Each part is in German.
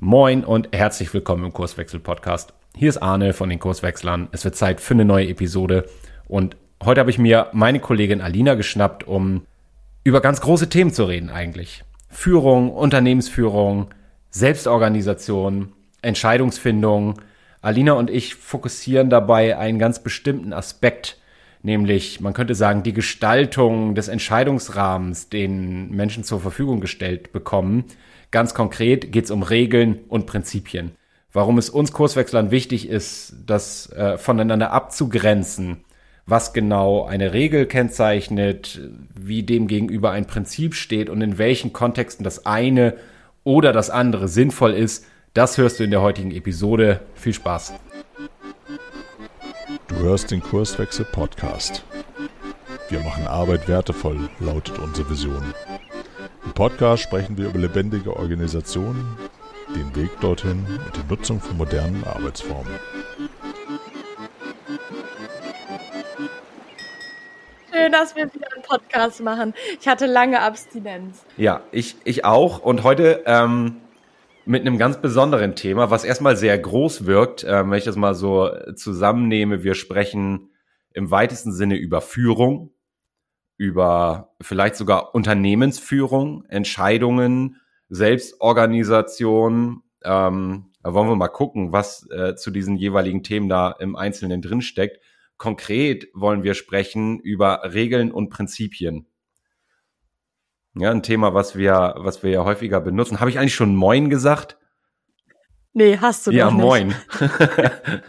Moin und herzlich willkommen im Kurswechsel-Podcast. Hier ist Arne von den Kurswechslern. Es wird Zeit für eine neue Episode und heute habe ich mir meine Kollegin Alina geschnappt, um über ganz große Themen zu reden eigentlich. Führung, Unternehmensführung, Selbstorganisation, Entscheidungsfindung. Alina und ich fokussieren dabei einen ganz bestimmten Aspekt, nämlich man könnte sagen die Gestaltung des Entscheidungsrahmens, den Menschen zur Verfügung gestellt bekommen Ganz konkret geht es um Regeln und Prinzipien. Warum es uns Kurswechslern wichtig ist, das äh, voneinander abzugrenzen, was genau eine Regel kennzeichnet, wie dem gegenüber ein Prinzip steht und in welchen Kontexten das eine oder das andere sinnvoll ist, das hörst du in der heutigen Episode. Viel Spaß. Du hörst den Kurswechsel Podcast. Wir machen Arbeit wertevoll, lautet unsere Vision. Im Podcast sprechen wir über lebendige Organisationen, den Weg dorthin und die Nutzung von modernen Arbeitsformen. Schön, dass wir wieder einen Podcast machen. Ich hatte lange Abstinenz. Ja, ich, ich auch. Und heute ähm, mit einem ganz besonderen Thema, was erstmal sehr groß wirkt, ähm, wenn ich das mal so zusammennehme. Wir sprechen im weitesten Sinne über Führung, über vielleicht sogar Unternehmensführung, Entscheidungen, Selbstorganisation. Ähm, da wollen wir mal gucken, was äh, zu diesen jeweiligen Themen da im Einzelnen drinsteckt. Konkret wollen wir sprechen über Regeln und Prinzipien. Ja, ein Thema, was wir, was wir ja häufiger benutzen. Habe ich eigentlich schon Moin gesagt? Nee, hast du ja, noch nicht. moin.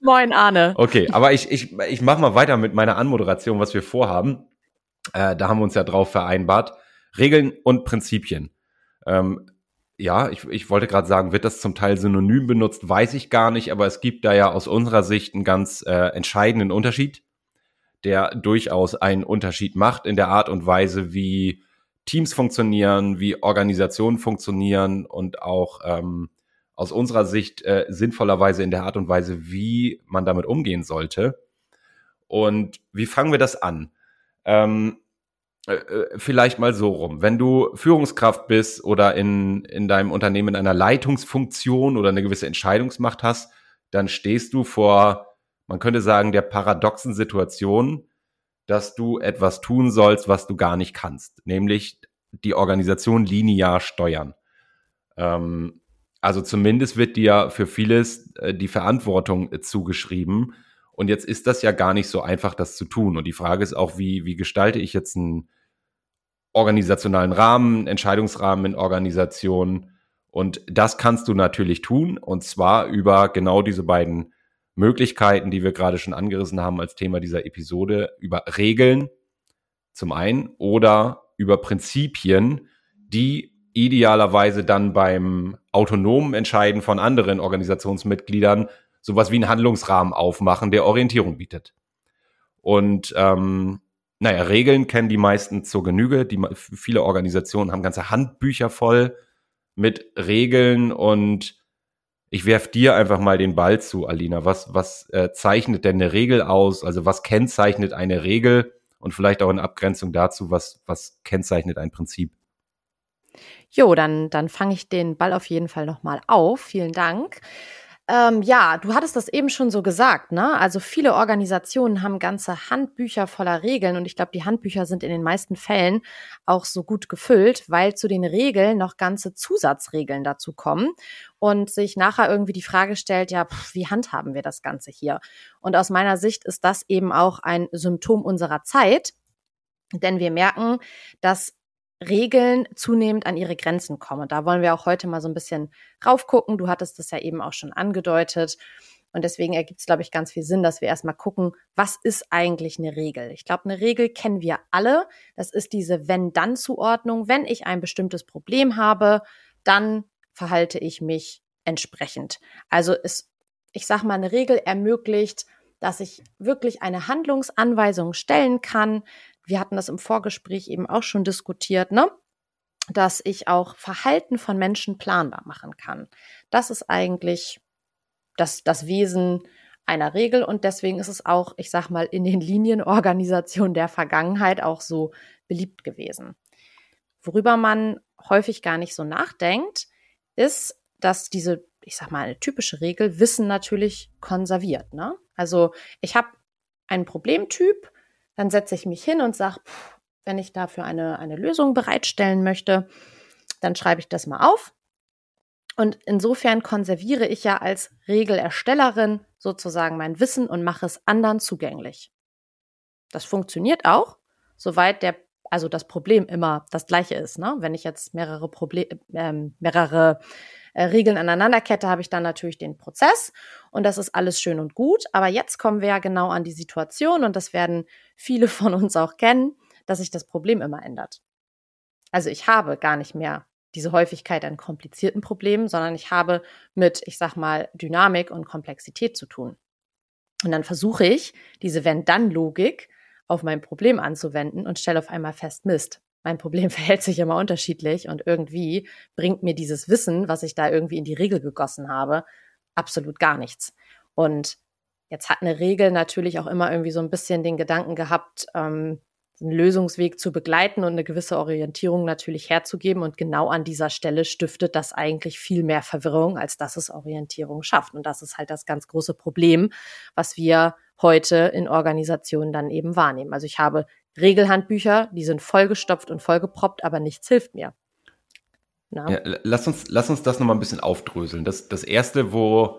moin, Arne. Okay, aber ich, ich, ich mache mal weiter mit meiner Anmoderation, was wir vorhaben. Äh, da haben wir uns ja drauf vereinbart. Regeln und Prinzipien. Ähm, ja, ich, ich wollte gerade sagen, wird das zum Teil synonym benutzt, weiß ich gar nicht, aber es gibt da ja aus unserer Sicht einen ganz äh, entscheidenden Unterschied, der durchaus einen Unterschied macht in der Art und Weise, wie Teams funktionieren, wie Organisationen funktionieren und auch ähm, aus unserer Sicht äh, sinnvollerweise in der Art und Weise, wie man damit umgehen sollte. Und wie fangen wir das an? Ähm, äh, äh, vielleicht mal so rum. Wenn du Führungskraft bist oder in, in deinem Unternehmen in einer Leitungsfunktion oder eine gewisse Entscheidungsmacht hast, dann stehst du vor, man könnte sagen, der paradoxen Situation, dass du etwas tun sollst, was du gar nicht kannst, nämlich die Organisation linear steuern. Ähm, also zumindest wird dir für vieles äh, die Verantwortung äh, zugeschrieben. Und jetzt ist das ja gar nicht so einfach, das zu tun. Und die Frage ist auch, wie, wie gestalte ich jetzt einen organisationalen Rahmen, Entscheidungsrahmen in Organisationen? Und das kannst du natürlich tun. Und zwar über genau diese beiden Möglichkeiten, die wir gerade schon angerissen haben als Thema dieser Episode, über Regeln zum einen oder über Prinzipien, die idealerweise dann beim autonomen Entscheiden von anderen Organisationsmitgliedern sowas wie einen Handlungsrahmen aufmachen, der Orientierung bietet. Und ähm, naja, Regeln kennen die meisten zur Genüge. Die, viele Organisationen haben ganze Handbücher voll mit Regeln und ich werf dir einfach mal den Ball zu, Alina. Was, was äh, zeichnet denn eine Regel aus? Also was kennzeichnet eine Regel? Und vielleicht auch in Abgrenzung dazu, was, was kennzeichnet ein Prinzip? Jo, dann, dann fange ich den Ball auf jeden Fall nochmal auf. Vielen Dank. Ähm, ja, du hattest das eben schon so gesagt, ne? Also viele Organisationen haben ganze Handbücher voller Regeln und ich glaube, die Handbücher sind in den meisten Fällen auch so gut gefüllt, weil zu den Regeln noch ganze Zusatzregeln dazu kommen und sich nachher irgendwie die Frage stellt, ja, pff, wie handhaben wir das Ganze hier? Und aus meiner Sicht ist das eben auch ein Symptom unserer Zeit, denn wir merken, dass Regeln zunehmend an ihre Grenzen kommen. Und da wollen wir auch heute mal so ein bisschen raufgucken. Du hattest das ja eben auch schon angedeutet. Und deswegen ergibt es, glaube ich, ganz viel Sinn, dass wir erstmal gucken, was ist eigentlich eine Regel? Ich glaube, eine Regel kennen wir alle. Das ist diese Wenn-Dann-Zuordnung. Wenn ich ein bestimmtes Problem habe, dann verhalte ich mich entsprechend. Also es, ich sage mal, eine Regel ermöglicht, dass ich wirklich eine Handlungsanweisung stellen kann, wir hatten das im Vorgespräch eben auch schon diskutiert, ne? dass ich auch Verhalten von Menschen planbar machen kann. Das ist eigentlich das, das Wesen einer Regel und deswegen ist es auch, ich sag mal, in den Linienorganisationen der Vergangenheit auch so beliebt gewesen. Worüber man häufig gar nicht so nachdenkt, ist, dass diese, ich sag mal, eine typische Regel Wissen natürlich konserviert. Ne? Also ich habe einen Problemtyp, dann setze ich mich hin und sage, wenn ich dafür eine, eine Lösung bereitstellen möchte, dann schreibe ich das mal auf. Und insofern konserviere ich ja als Regelerstellerin sozusagen mein Wissen und mache es anderen zugänglich. Das funktioniert auch, soweit der, also das Problem immer das gleiche ist. Ne? Wenn ich jetzt mehrere Problem, äh, mehrere äh, Regeln aneinanderkette, habe ich dann natürlich den Prozess und das ist alles schön und gut. Aber jetzt kommen wir ja genau an die Situation und das werden viele von uns auch kennen, dass sich das Problem immer ändert. Also ich habe gar nicht mehr diese Häufigkeit an komplizierten Problemen, sondern ich habe mit, ich sag mal, Dynamik und Komplexität zu tun. Und dann versuche ich, diese Wenn-Dann-Logik auf mein Problem anzuwenden und stelle auf einmal fest, Mist, mein Problem verhält sich immer unterschiedlich und irgendwie bringt mir dieses Wissen, was ich da irgendwie in die Regel gegossen habe, absolut gar nichts. Und jetzt hat eine Regel natürlich auch immer irgendwie so ein bisschen den Gedanken gehabt, ähm, einen Lösungsweg zu begleiten und eine gewisse Orientierung natürlich herzugeben. Und genau an dieser Stelle stiftet das eigentlich viel mehr Verwirrung, als dass es Orientierung schafft. Und das ist halt das ganz große Problem, was wir heute in Organisationen dann eben wahrnehmen. Also ich habe Regelhandbücher, die sind vollgestopft und vollgeproppt, aber nichts hilft mir. Ja, lass uns, lass uns das nochmal ein bisschen aufdröseln. Das, das erste, wo,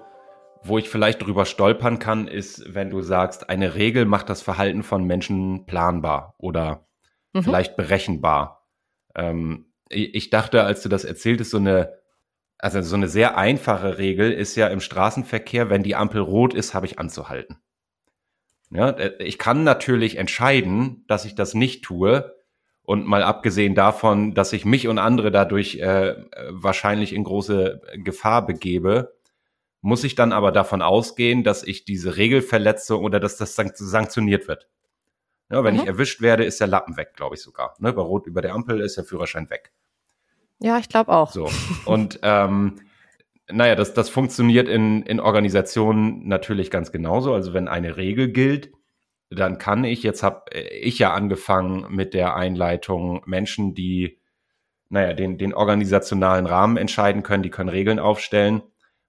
wo ich vielleicht drüber stolpern kann, ist, wenn du sagst, eine Regel macht das Verhalten von Menschen planbar oder mhm. vielleicht berechenbar. Ähm, ich dachte, als du das erzähltest, so eine, also so eine sehr einfache Regel ist ja im Straßenverkehr, wenn die Ampel rot ist, habe ich anzuhalten. Ja, äh, ich kann natürlich entscheiden, dass ich das nicht tue. Und mal abgesehen davon, dass ich mich und andere dadurch äh, wahrscheinlich in große Gefahr begebe, muss ich dann aber davon ausgehen, dass ich diese Regelverletzung oder dass das sanktioniert wird. Ja, wenn mhm. ich erwischt werde, ist der Lappen weg, glaube ich sogar. Ne, bei Rot über der Ampel ist der Führerschein weg. Ja, ich glaube auch. So. Und ähm, naja, das, das funktioniert in, in Organisationen natürlich ganz genauso. Also wenn eine Regel gilt, dann kann ich, jetzt habe ich ja angefangen mit der Einleitung, Menschen, die, naja, den, den organisationalen Rahmen entscheiden können, die können Regeln aufstellen.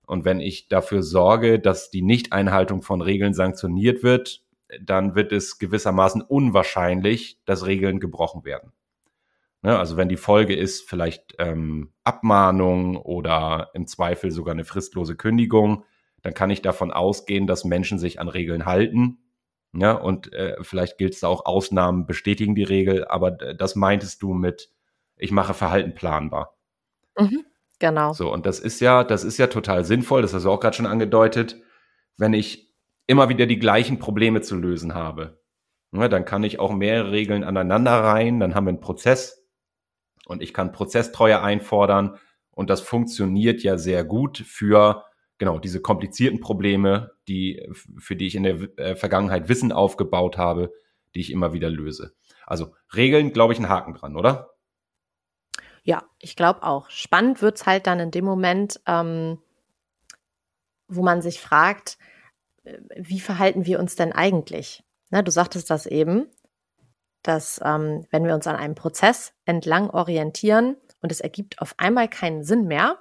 Und wenn ich dafür sorge, dass die Nichteinhaltung von Regeln sanktioniert wird, dann wird es gewissermaßen unwahrscheinlich, dass Regeln gebrochen werden. Ne, also wenn die Folge ist vielleicht ähm, Abmahnung oder im Zweifel sogar eine fristlose Kündigung, dann kann ich davon ausgehen, dass Menschen sich an Regeln halten. Ja, und äh, vielleicht gilt es da auch, Ausnahmen bestätigen die Regel, aber das meintest du mit, ich mache Verhalten planbar. Mhm. Genau. So, und das ist ja, das ist ja total sinnvoll, das hast du auch gerade schon angedeutet, wenn ich immer wieder die gleichen Probleme zu lösen habe. Ja, dann kann ich auch mehrere Regeln aneinander rein, dann haben wir einen Prozess und ich kann Prozesstreue einfordern und das funktioniert ja sehr gut für genau diese komplizierten Probleme, die für die ich in der äh, Vergangenheit Wissen aufgebaut habe, die ich immer wieder löse. Also Regeln, glaube ich, ein Haken dran, oder? Ja, ich glaube auch. Spannend wird's halt dann in dem Moment, ähm, wo man sich fragt, äh, wie verhalten wir uns denn eigentlich? Ne, du sagtest das eben, dass ähm, wenn wir uns an einem Prozess entlang orientieren und es ergibt auf einmal keinen Sinn mehr,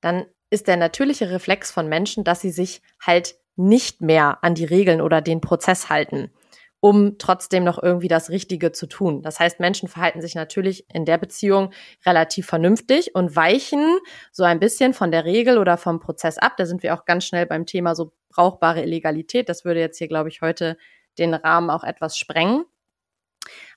dann ist der natürliche Reflex von Menschen, dass sie sich halt nicht mehr an die Regeln oder den Prozess halten um trotzdem noch irgendwie das Richtige zu tun. Das heißt, Menschen verhalten sich natürlich in der Beziehung relativ vernünftig und weichen so ein bisschen von der Regel oder vom Prozess ab. Da sind wir auch ganz schnell beim Thema so brauchbare Illegalität. Das würde jetzt hier, glaube ich, heute den Rahmen auch etwas sprengen.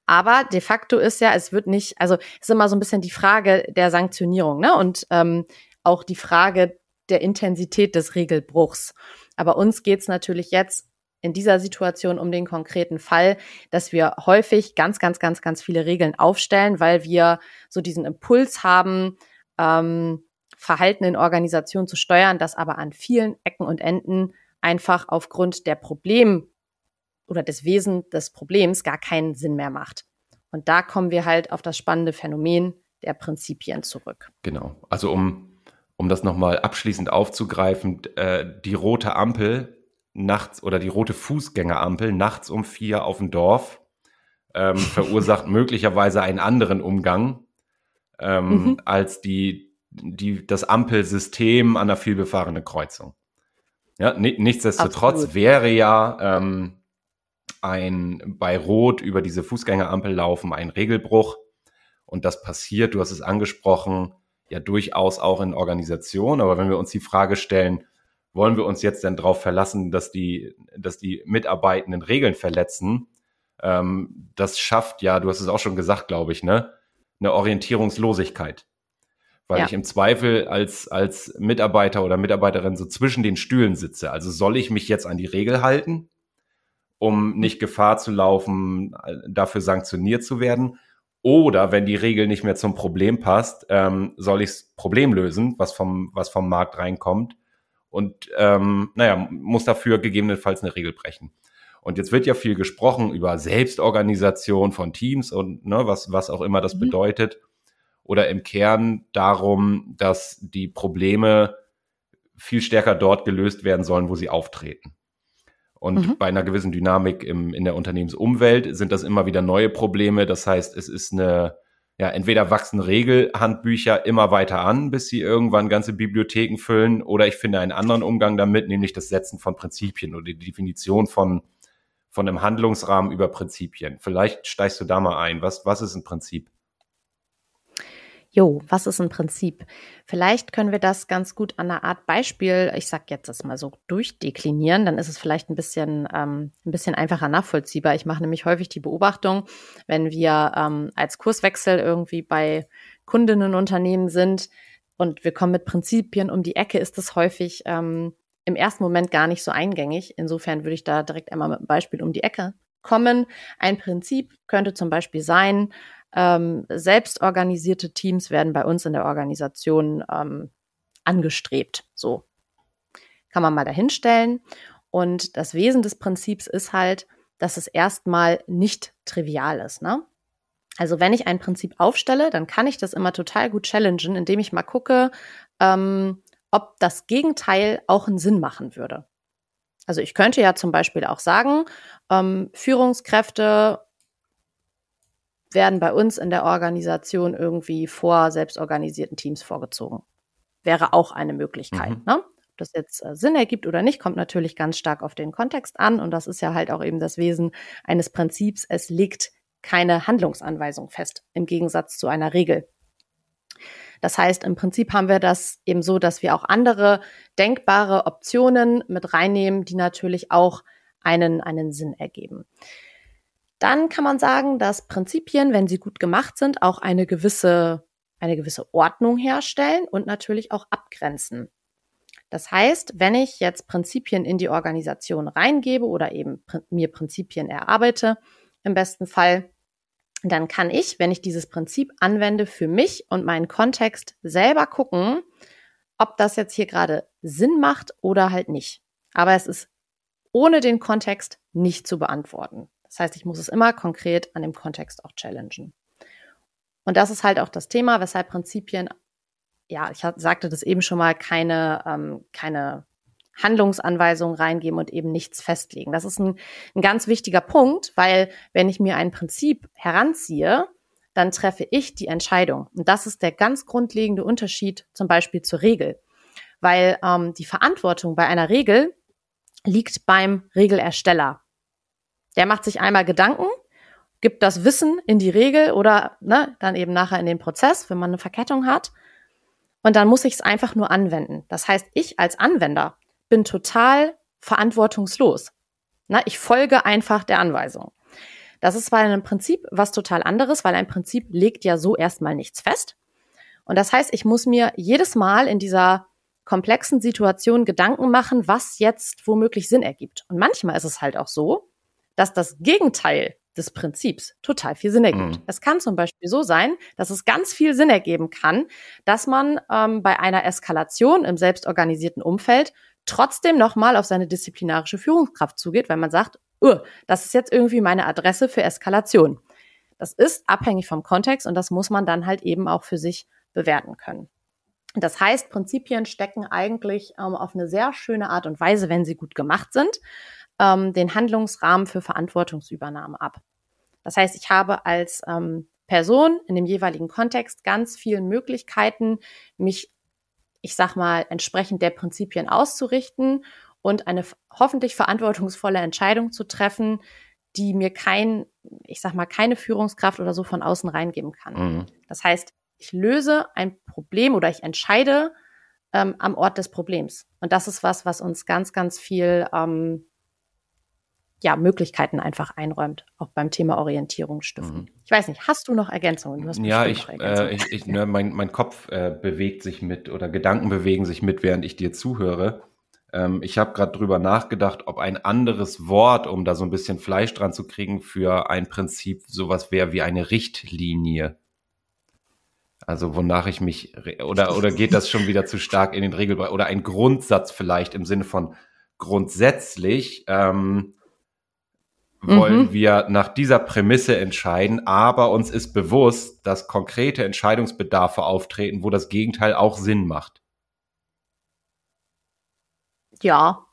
Aber de facto ist ja, es wird nicht, also ist immer so ein bisschen die Frage der Sanktionierung, ne? Und ähm, auch die Frage der Intensität des Regelbruchs. Aber uns geht's natürlich jetzt in dieser Situation um den konkreten Fall, dass wir häufig ganz, ganz, ganz, ganz viele Regeln aufstellen, weil wir so diesen Impuls haben, ähm, Verhalten in Organisationen zu steuern, das aber an vielen Ecken und Enden einfach aufgrund der Problem oder des Wesens des Problems gar keinen Sinn mehr macht. Und da kommen wir halt auf das spannende Phänomen der Prinzipien zurück. Genau. Also um, um das nochmal abschließend aufzugreifen, äh, die rote Ampel nachts oder die rote Fußgängerampel nachts um vier auf dem Dorf ähm, verursacht möglicherweise einen anderen Umgang ähm, mhm. als die die, das Ampelsystem an der vielbefahrenen Kreuzung. Ja, nichtsdestotrotz Absolut. wäre ja ähm, ein bei Rot über diese Fußgängerampel laufen ein Regelbruch. Und das passiert, du hast es angesprochen, ja durchaus auch in Organisationen. Aber wenn wir uns die Frage stellen, wollen wir uns jetzt denn darauf verlassen, dass die, dass die Mitarbeitenden Regeln verletzen? Ähm, das schafft ja, du hast es auch schon gesagt, glaube ich, ne, eine Orientierungslosigkeit. Weil ja. ich im Zweifel als, als Mitarbeiter oder Mitarbeiterin so zwischen den Stühlen sitze. Also soll ich mich jetzt an die Regel halten, um nicht Gefahr zu laufen, dafür sanktioniert zu werden? Oder wenn die Regel nicht mehr zum Problem passt, ähm, soll ich das Problem lösen, was vom, was vom Markt reinkommt und ähm, naja, muss dafür gegebenenfalls eine Regel brechen. Und jetzt wird ja viel gesprochen über Selbstorganisation von Teams und ne, was, was auch immer das mhm. bedeutet. Oder im Kern darum, dass die Probleme viel stärker dort gelöst werden sollen, wo sie auftreten. Und mhm. bei einer gewissen Dynamik im, in der Unternehmensumwelt sind das immer wieder neue Probleme. Das heißt, es ist eine, ja, entweder wachsen Regelhandbücher immer weiter an, bis sie irgendwann ganze Bibliotheken füllen, oder ich finde einen anderen Umgang damit, nämlich das Setzen von Prinzipien oder die Definition von, von einem Handlungsrahmen über Prinzipien. Vielleicht steigst du da mal ein. Was, was ist ein Prinzip? Jo, was ist ein Prinzip? Vielleicht können wir das ganz gut an einer Art Beispiel, ich sag jetzt das mal so, durchdeklinieren, dann ist es vielleicht ein bisschen, ähm, ein bisschen einfacher nachvollziehbar. Ich mache nämlich häufig die Beobachtung, wenn wir ähm, als Kurswechsel irgendwie bei Kundinnenunternehmen sind und wir kommen mit Prinzipien um die Ecke, ist es häufig ähm, im ersten Moment gar nicht so eingängig. Insofern würde ich da direkt einmal mit einem Beispiel um die Ecke kommen. Ein Prinzip könnte zum Beispiel sein, ähm, selbstorganisierte Teams werden bei uns in der Organisation ähm, angestrebt. So kann man mal dahinstellen. Und das Wesen des Prinzips ist halt, dass es erstmal nicht trivial ist. Ne? Also wenn ich ein Prinzip aufstelle, dann kann ich das immer total gut challengen, indem ich mal gucke, ähm, ob das Gegenteil auch einen Sinn machen würde. Also ich könnte ja zum Beispiel auch sagen, ähm, Führungskräfte werden bei uns in der Organisation irgendwie vor selbstorganisierten Teams vorgezogen. Wäre auch eine Möglichkeit. Mhm. Ne? Ob das jetzt äh, Sinn ergibt oder nicht, kommt natürlich ganz stark auf den Kontext an. Und das ist ja halt auch eben das Wesen eines Prinzips. Es legt keine Handlungsanweisung fest, im Gegensatz zu einer Regel. Das heißt, im Prinzip haben wir das eben so, dass wir auch andere denkbare Optionen mit reinnehmen, die natürlich auch einen, einen Sinn ergeben. Dann kann man sagen, dass Prinzipien, wenn sie gut gemacht sind, auch eine gewisse, eine gewisse Ordnung herstellen und natürlich auch abgrenzen. Das heißt, wenn ich jetzt Prinzipien in die Organisation reingebe oder eben mir Prinzipien erarbeite, im besten Fall, dann kann ich, wenn ich dieses Prinzip anwende, für mich und meinen Kontext selber gucken, ob das jetzt hier gerade Sinn macht oder halt nicht. Aber es ist ohne den Kontext nicht zu beantworten. Das heißt, ich muss es immer konkret an dem Kontext auch challengen. Und das ist halt auch das Thema, weshalb Prinzipien, ja, ich sagte das eben schon mal, keine, ähm, keine Handlungsanweisungen reingeben und eben nichts festlegen. Das ist ein, ein ganz wichtiger Punkt, weil wenn ich mir ein Prinzip heranziehe, dann treffe ich die Entscheidung. Und das ist der ganz grundlegende Unterschied zum Beispiel zur Regel. Weil ähm, die Verantwortung bei einer Regel liegt beim Regelersteller. Der macht sich einmal Gedanken, gibt das Wissen in die Regel oder ne, dann eben nachher in den Prozess, wenn man eine Verkettung hat. Und dann muss ich es einfach nur anwenden. Das heißt, ich als Anwender bin total verantwortungslos. Na, ich folge einfach der Anweisung. Das ist bei einem Prinzip was total anderes, weil ein Prinzip legt ja so erstmal nichts fest. Und das heißt, ich muss mir jedes Mal in dieser komplexen Situation Gedanken machen, was jetzt womöglich Sinn ergibt. Und manchmal ist es halt auch so, dass das Gegenteil des Prinzips total viel Sinn ergibt. Mhm. Es kann zum Beispiel so sein, dass es ganz viel Sinn ergeben kann, dass man ähm, bei einer Eskalation im selbstorganisierten Umfeld trotzdem nochmal auf seine disziplinarische Führungskraft zugeht, weil man sagt, uh, das ist jetzt irgendwie meine Adresse für Eskalation. Das ist abhängig vom Kontext und das muss man dann halt eben auch für sich bewerten können. Das heißt, Prinzipien stecken eigentlich ähm, auf eine sehr schöne Art und Weise, wenn sie gut gemacht sind, ähm, den Handlungsrahmen für Verantwortungsübernahme ab. Das heißt, ich habe als ähm, Person in dem jeweiligen Kontext ganz vielen Möglichkeiten, mich, ich sag mal, entsprechend der Prinzipien auszurichten und eine hoffentlich verantwortungsvolle Entscheidung zu treffen, die mir kein, ich sag mal, keine Führungskraft oder so von außen reingeben kann. Mhm. Das heißt, ich löse ein Problem oder ich entscheide ähm, am Ort des Problems. Und das ist was, was uns ganz, ganz viel ähm, ja, Möglichkeiten einfach einräumt, auch beim Thema Orientierung stiften. Mhm. Ich weiß nicht, hast du noch Ergänzungen? Du hast ja, ich, äh, ich, ich ne, mein, mein Kopf äh, bewegt sich mit oder Gedanken bewegen sich mit, während ich dir zuhöre. Ähm, ich habe gerade drüber nachgedacht, ob ein anderes Wort, um da so ein bisschen Fleisch dran zu kriegen, für ein Prinzip sowas wäre wie eine Richtlinie. Also wonach ich mich oder oder geht das schon wieder zu stark in den Regelbereich oder ein Grundsatz vielleicht im Sinne von grundsätzlich ähm, wollen mhm. wir nach dieser Prämisse entscheiden, aber uns ist bewusst, dass konkrete Entscheidungsbedarfe auftreten, wo das Gegenteil auch Sinn macht. Ja,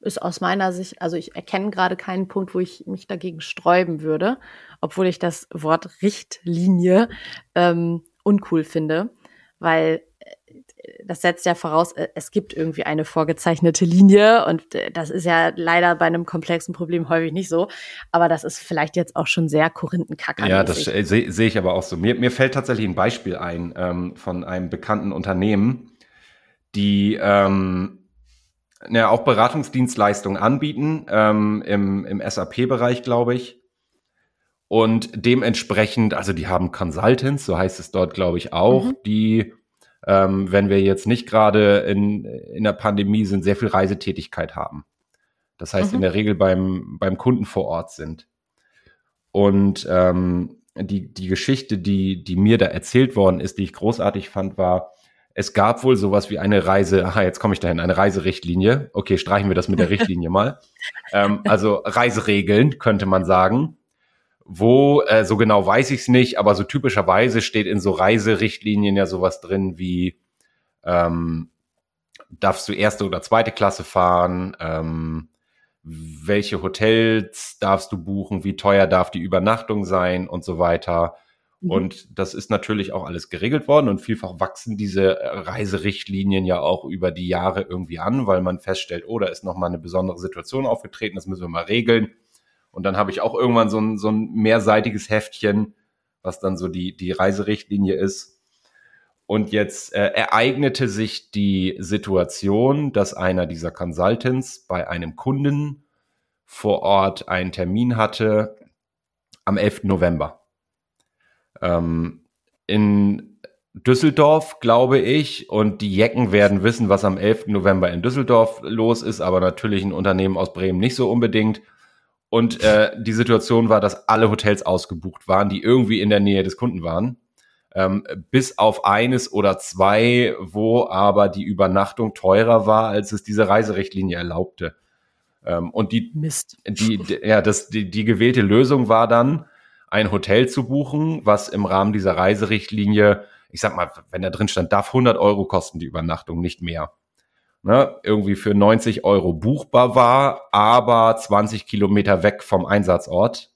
ist aus meiner Sicht, also ich erkenne gerade keinen Punkt, wo ich mich dagegen sträuben würde, obwohl ich das Wort Richtlinie ähm, uncool finde, weil das setzt ja voraus, äh, es gibt irgendwie eine vorgezeichnete Linie und äh, das ist ja leider bei einem komplexen Problem häufig nicht so. Aber das ist vielleicht jetzt auch schon sehr Korinthenkacker. Ja, das sehe seh ich aber auch so. Mir, mir fällt tatsächlich ein Beispiel ein ähm, von einem bekannten Unternehmen, die ähm, ja, auch Beratungsdienstleistungen anbieten ähm, im, im SAP-Bereich, glaube ich. Und dementsprechend, also die haben Consultants, so heißt es dort, glaube ich, auch, mhm. die ähm, wenn wir jetzt nicht gerade in, in der Pandemie sind, sehr viel Reisetätigkeit haben. Das heißt, mhm. in der Regel beim, beim Kunden vor Ort sind. Und ähm, die, die Geschichte, die, die mir da erzählt worden ist, die ich großartig fand, war, es gab wohl sowas wie eine Reise, aha, jetzt komme ich dahin, eine Reiserichtlinie. Okay, streichen wir das mit der Richtlinie mal. Ähm, also Reiseregeln, könnte man sagen wo, äh, so genau weiß ich es nicht, aber so typischerweise steht in so Reiserichtlinien ja sowas drin wie, ähm, darfst du erste oder zweite Klasse fahren, ähm, welche Hotels darfst du buchen, wie teuer darf die Übernachtung sein und so weiter. Mhm. Und das ist natürlich auch alles geregelt worden und vielfach wachsen diese Reiserichtlinien ja auch über die Jahre irgendwie an, weil man feststellt, oh, da ist nochmal eine besondere Situation aufgetreten, das müssen wir mal regeln. Und dann habe ich auch irgendwann so ein, so ein mehrseitiges Heftchen, was dann so die, die Reiserichtlinie ist. Und jetzt äh, ereignete sich die Situation, dass einer dieser Consultants bei einem Kunden vor Ort einen Termin hatte am 11. November. Ähm, in Düsseldorf, glaube ich, und die Jecken werden wissen, was am 11. November in Düsseldorf los ist, aber natürlich ein Unternehmen aus Bremen nicht so unbedingt. Und äh, die Situation war, dass alle Hotels ausgebucht waren, die irgendwie in der Nähe des Kunden waren. Ähm, bis auf eines oder zwei, wo aber die Übernachtung teurer war, als es diese Reiserichtlinie erlaubte. Ähm, und die, Mist. Die, die, ja, das, die, die gewählte Lösung war dann, ein Hotel zu buchen, was im Rahmen dieser Reiserichtlinie, ich sag mal, wenn da drin stand, darf 100 Euro kosten die Übernachtung, nicht mehr ne, irgendwie für 90 Euro buchbar war, aber 20 Kilometer weg vom Einsatzort,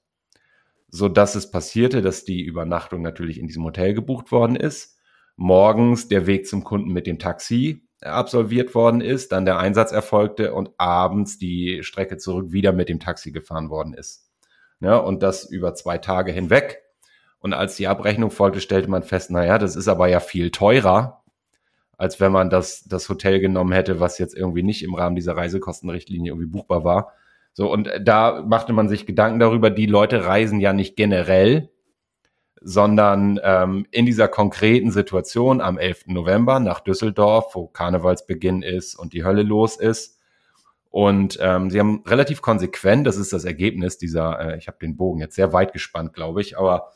so dass es passierte, dass die Übernachtung natürlich in diesem Hotel gebucht worden ist, morgens der Weg zum Kunden mit dem Taxi absolviert worden ist, dann der Einsatz erfolgte und abends die Strecke zurück wieder mit dem Taxi gefahren worden ist. Ne, und das über zwei Tage hinweg. Und als die Abrechnung folgte, stellte man fest, naja, das ist aber ja viel teurer, als wenn man das, das Hotel genommen hätte, was jetzt irgendwie nicht im Rahmen dieser Reisekostenrichtlinie irgendwie buchbar war. So, und da machte man sich Gedanken darüber, die Leute reisen ja nicht generell, sondern ähm, in dieser konkreten Situation am 11. November nach Düsseldorf, wo Karnevalsbeginn ist und die Hölle los ist. Und ähm, sie haben relativ konsequent, das ist das Ergebnis dieser, äh, ich habe den Bogen jetzt sehr weit gespannt, glaube ich, aber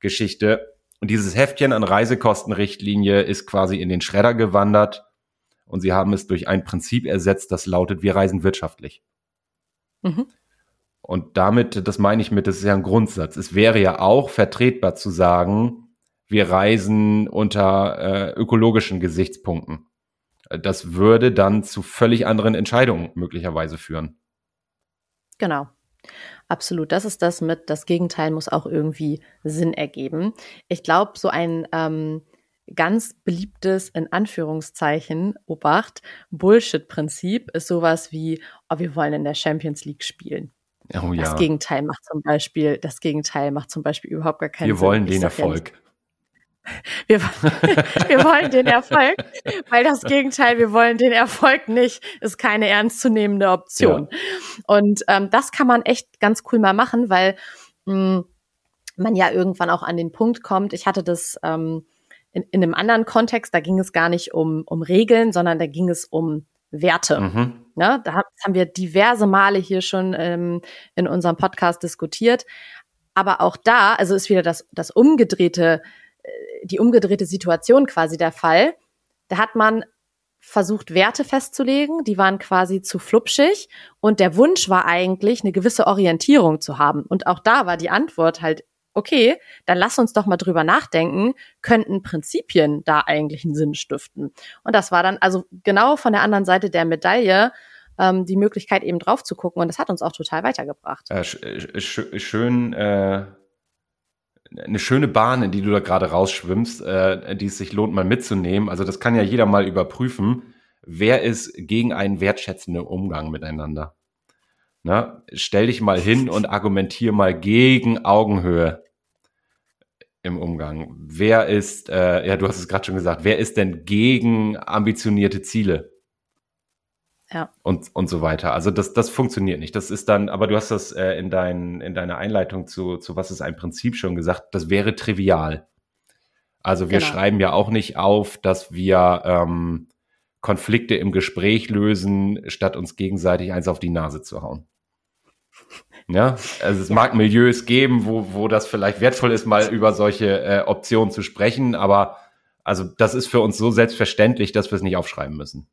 Geschichte, und dieses Heftchen an Reisekostenrichtlinie ist quasi in den Schredder gewandert und sie haben es durch ein Prinzip ersetzt, das lautet, wir reisen wirtschaftlich. Mhm. Und damit, das meine ich mit, das ist ja ein Grundsatz. Es wäre ja auch vertretbar zu sagen, wir reisen unter äh, ökologischen Gesichtspunkten. Das würde dann zu völlig anderen Entscheidungen möglicherweise führen. Genau. Absolut. Das ist das mit, das Gegenteil muss auch irgendwie Sinn ergeben. Ich glaube, so ein ähm, ganz beliebtes, in Anführungszeichen, Obacht, Bullshit-Prinzip ist sowas wie, oh, wir wollen in der Champions League spielen. Oh, ja. Das Gegenteil macht zum Beispiel, das Gegenteil macht zum Beispiel überhaupt gar keinen wir Sinn. Wir wollen den Erfolg. Ja wir, wir wollen den Erfolg, weil das Gegenteil, wir wollen den Erfolg nicht, ist keine ernstzunehmende Option. Ja. Und ähm, das kann man echt ganz cool mal machen, weil mh, hm, man ja irgendwann auch an den Punkt kommt. Ich hatte das ähm, in, in einem anderen Kontext, da ging es gar nicht um, um Regeln, sondern da ging es um Werte. Mhm. Ne? Da haben wir diverse Male hier schon ähm, in unserem Podcast diskutiert. Aber auch da, also ist wieder das, das umgedrehte die umgedrehte Situation quasi der Fall. Da hat man versucht, Werte festzulegen, die waren quasi zu flupschig und der Wunsch war eigentlich, eine gewisse Orientierung zu haben. Und auch da war die Antwort halt, okay, dann lass uns doch mal drüber nachdenken, könnten Prinzipien da eigentlich einen Sinn stiften? Und das war dann also genau von der anderen Seite der Medaille, ähm, die Möglichkeit eben drauf zu gucken und das hat uns auch total weitergebracht. Äh, schön, äh, eine schöne Bahn, in die du da gerade rausschwimmst, äh, die es sich lohnt, mal mitzunehmen. Also das kann ja jeder mal überprüfen. Wer ist gegen einen wertschätzenden Umgang miteinander? Na, stell dich mal hin und argumentier mal gegen Augenhöhe im Umgang. Wer ist, äh, ja, du hast es gerade schon gesagt, wer ist denn gegen ambitionierte Ziele? Ja. und, und so weiter. Also das, das funktioniert nicht. Das ist dann, aber du hast das äh, in, dein, in deiner Einleitung zu, zu was ist ein Prinzip schon gesagt, das wäre trivial. Also wir genau. schreiben ja auch nicht auf, dass wir ähm, Konflikte im Gespräch lösen, statt uns gegenseitig eins auf die Nase zu hauen. Ja, also es mag Milieus geben, wo, wo das vielleicht wertvoll ist, mal über solche äh, Optionen zu sprechen, aber also das ist für uns so selbstverständlich, dass wir es nicht aufschreiben müssen.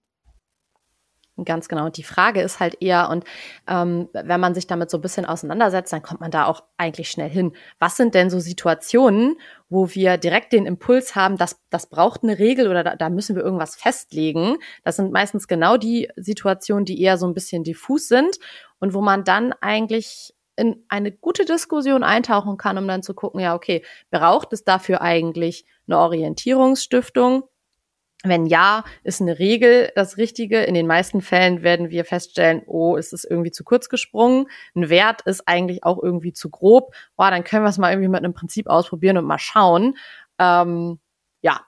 Ganz genau. Und die Frage ist halt eher, und ähm, wenn man sich damit so ein bisschen auseinandersetzt, dann kommt man da auch eigentlich schnell hin. Was sind denn so Situationen, wo wir direkt den Impuls haben, dass das braucht eine Regel oder da, da müssen wir irgendwas festlegen? Das sind meistens genau die Situationen, die eher so ein bisschen diffus sind und wo man dann eigentlich in eine gute Diskussion eintauchen kann, um dann zu gucken, ja, okay, braucht es dafür eigentlich eine Orientierungsstiftung? Wenn ja, ist eine Regel das Richtige. In den meisten Fällen werden wir feststellen, oh, es ist irgendwie zu kurz gesprungen. Ein Wert ist eigentlich auch irgendwie zu grob. Oh, dann können wir es mal irgendwie mit einem Prinzip ausprobieren und mal schauen, ähm, ja,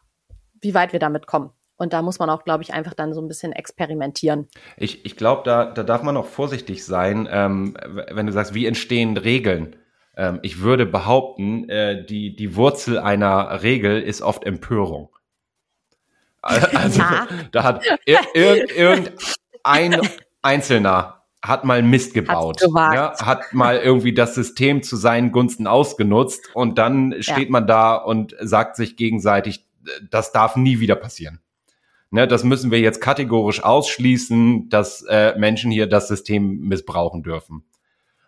wie weit wir damit kommen. Und da muss man auch, glaube ich, einfach dann so ein bisschen experimentieren. Ich, ich glaube, da, da darf man auch vorsichtig sein, ähm, wenn du sagst, wie entstehen Regeln? Ähm, ich würde behaupten, äh, die, die Wurzel einer Regel ist oft Empörung. Also, ja. da hat ir ir irgendein Einzelner hat mal Mist gebaut, ja, hat mal irgendwie das System zu seinen Gunsten ausgenutzt und dann steht ja. man da und sagt sich gegenseitig, das darf nie wieder passieren. Ne, das müssen wir jetzt kategorisch ausschließen, dass äh, Menschen hier das System missbrauchen dürfen.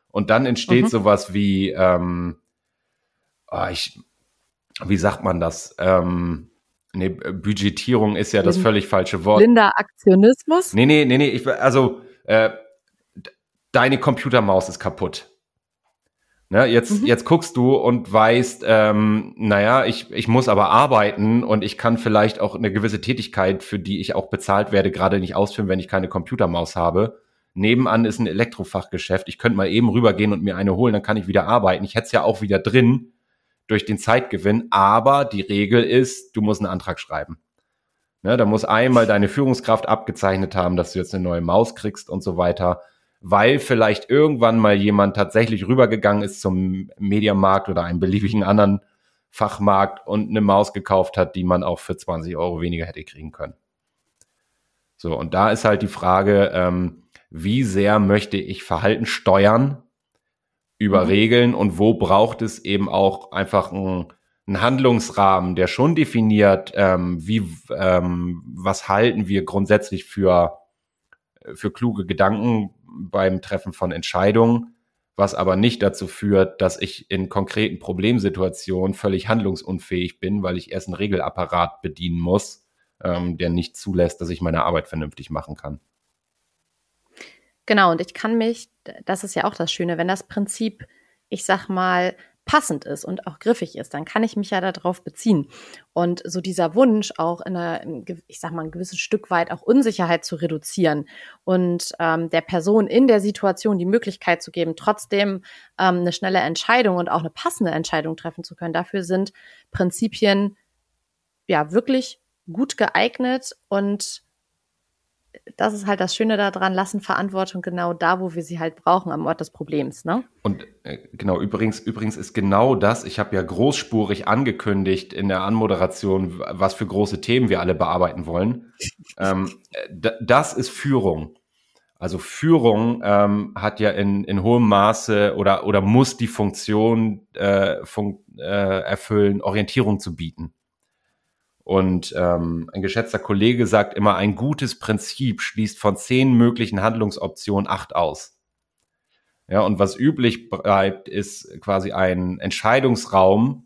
Und dann entsteht mhm. sowas wie, ähm, oh, ich, wie sagt man das? Ähm, Nee, Budgetierung ist ja das völlig falsche Wort. Blinder Aktionismus? Nee, nee, nee, nee. Ich, also, äh, deine Computermaus ist kaputt. Ne, jetzt, mhm. jetzt guckst du und weißt, ähm, naja, ich, ich muss aber arbeiten und ich kann vielleicht auch eine gewisse Tätigkeit, für die ich auch bezahlt werde, gerade nicht ausführen, wenn ich keine Computermaus habe. Nebenan ist ein Elektrofachgeschäft. Ich könnte mal eben rübergehen und mir eine holen, dann kann ich wieder arbeiten. Ich hätte es ja auch wieder drin durch den Zeitgewinn. Aber die Regel ist, du musst einen Antrag schreiben. Ne, da muss einmal deine Führungskraft abgezeichnet haben, dass du jetzt eine neue Maus kriegst und so weiter, weil vielleicht irgendwann mal jemand tatsächlich rübergegangen ist zum Mediamarkt oder einem beliebigen anderen Fachmarkt und eine Maus gekauft hat, die man auch für 20 Euro weniger hätte kriegen können. So, und da ist halt die Frage, ähm, wie sehr möchte ich Verhalten steuern über. Regeln und wo braucht es eben auch einfach einen, einen Handlungsrahmen, der schon definiert, ähm, wie ähm, was halten wir grundsätzlich für für kluge Gedanken beim Treffen von Entscheidungen, was aber nicht dazu führt, dass ich in konkreten Problemsituationen völlig handlungsunfähig bin, weil ich erst einen Regelapparat bedienen muss, ähm, der nicht zulässt, dass ich meine Arbeit vernünftig machen kann. Genau, und ich kann mich, das ist ja auch das Schöne, wenn das Prinzip, ich sag mal, passend ist und auch griffig ist, dann kann ich mich ja darauf beziehen. Und so dieser Wunsch, auch in einer, ich sag mal, ein gewisses Stück weit auch Unsicherheit zu reduzieren und ähm, der Person in der Situation die Möglichkeit zu geben, trotzdem ähm, eine schnelle Entscheidung und auch eine passende Entscheidung treffen zu können. Dafür sind Prinzipien ja wirklich gut geeignet und das ist halt das Schöne daran, lassen Verantwortung genau da, wo wir sie halt brauchen, am Ort des Problems. Ne? Und äh, genau, übrigens, übrigens ist genau das, ich habe ja großspurig angekündigt in der Anmoderation, was für große Themen wir alle bearbeiten wollen. ähm, das ist Führung. Also Führung ähm, hat ja in, in hohem Maße oder, oder muss die Funktion äh, fun äh, erfüllen, Orientierung zu bieten. Und ähm, ein geschätzter Kollege sagt immer, ein gutes Prinzip schließt von zehn möglichen Handlungsoptionen acht aus. Ja, und was üblich bleibt, ist quasi ein Entscheidungsraum,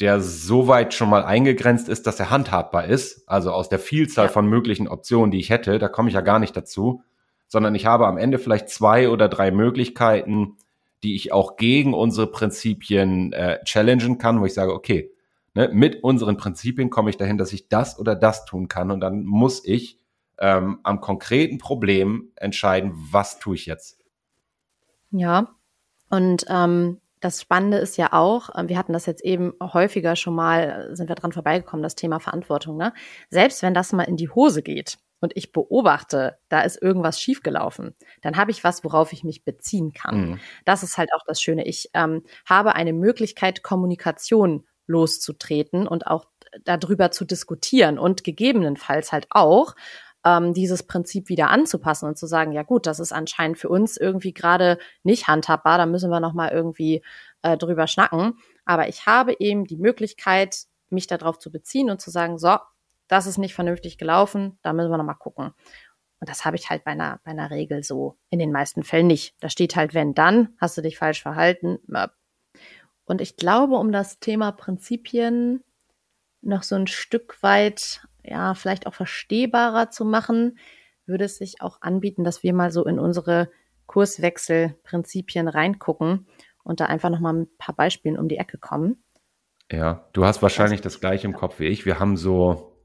der so weit schon mal eingegrenzt ist, dass er handhabbar ist. Also aus der Vielzahl von möglichen Optionen, die ich hätte, da komme ich ja gar nicht dazu, sondern ich habe am Ende vielleicht zwei oder drei Möglichkeiten, die ich auch gegen unsere Prinzipien äh, challengen kann, wo ich sage, okay, ne, mit unseren Prinzipien komme ich dahin, dass ich das oder das tun kann. Und dann muss ich ähm, am konkreten Problem entscheiden, was tue ich jetzt. Ja, und ähm, das Spannende ist ja auch, äh, wir hatten das jetzt eben häufiger schon mal, sind wir dran vorbeigekommen, das Thema Verantwortung. Ne? Selbst wenn das mal in die Hose geht und ich beobachte, da ist irgendwas schiefgelaufen, dann habe ich was, worauf ich mich beziehen kann. Mhm. Das ist halt auch das Schöne. Ich ähm, habe eine Möglichkeit, Kommunikation loszutreten und auch darüber zu diskutieren und gegebenenfalls halt auch ähm, dieses Prinzip wieder anzupassen und zu sagen, ja gut, das ist anscheinend für uns irgendwie gerade nicht handhabbar, da müssen wir noch mal irgendwie äh, drüber schnacken. Aber ich habe eben die Möglichkeit, mich darauf zu beziehen und zu sagen, so, das ist nicht vernünftig gelaufen, da müssen wir noch mal gucken. Und das habe ich halt bei einer, bei einer Regel so in den meisten Fällen nicht. Da steht halt, wenn dann, hast du dich falsch verhalten, und ich glaube, um das Thema Prinzipien noch so ein Stück weit, ja, vielleicht auch verstehbarer zu machen, würde es sich auch anbieten, dass wir mal so in unsere Kurswechselprinzipien reingucken und da einfach nochmal mit ein paar Beispielen um die Ecke kommen. Ja, du hast wahrscheinlich das gleiche im Kopf wie ich. Wir haben so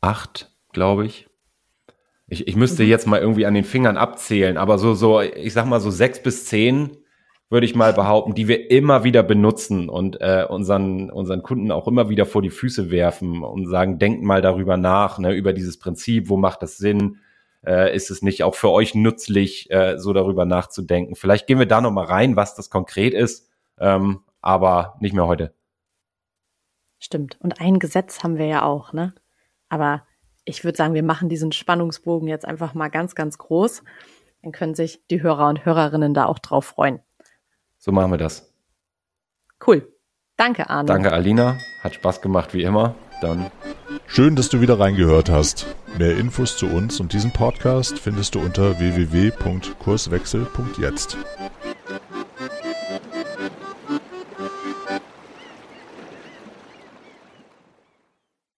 acht, glaube ich. Ich, ich müsste mhm. jetzt mal irgendwie an den Fingern abzählen, aber so, so, ich sag mal so sechs bis zehn würde ich mal behaupten, die wir immer wieder benutzen und äh, unseren, unseren Kunden auch immer wieder vor die Füße werfen und sagen, denkt mal darüber nach, ne, über dieses Prinzip, wo macht das Sinn? Äh, ist es nicht auch für euch nützlich, äh, so darüber nachzudenken? Vielleicht gehen wir da nochmal rein, was das konkret ist, ähm, aber nicht mehr heute. Stimmt. Und ein Gesetz haben wir ja auch, ne? Aber ich würde sagen, wir machen diesen Spannungsbogen jetzt einfach mal ganz, ganz groß. Dann können sich die Hörer und Hörerinnen da auch drauf freuen. So machen wir das. Cool. Danke, Arne. Danke, Alina. Hat Spaß gemacht wie immer. Dann. Schön, dass du wieder reingehört hast. Mehr Infos zu uns und diesem Podcast findest du unter www.kurswechsel.jetzt.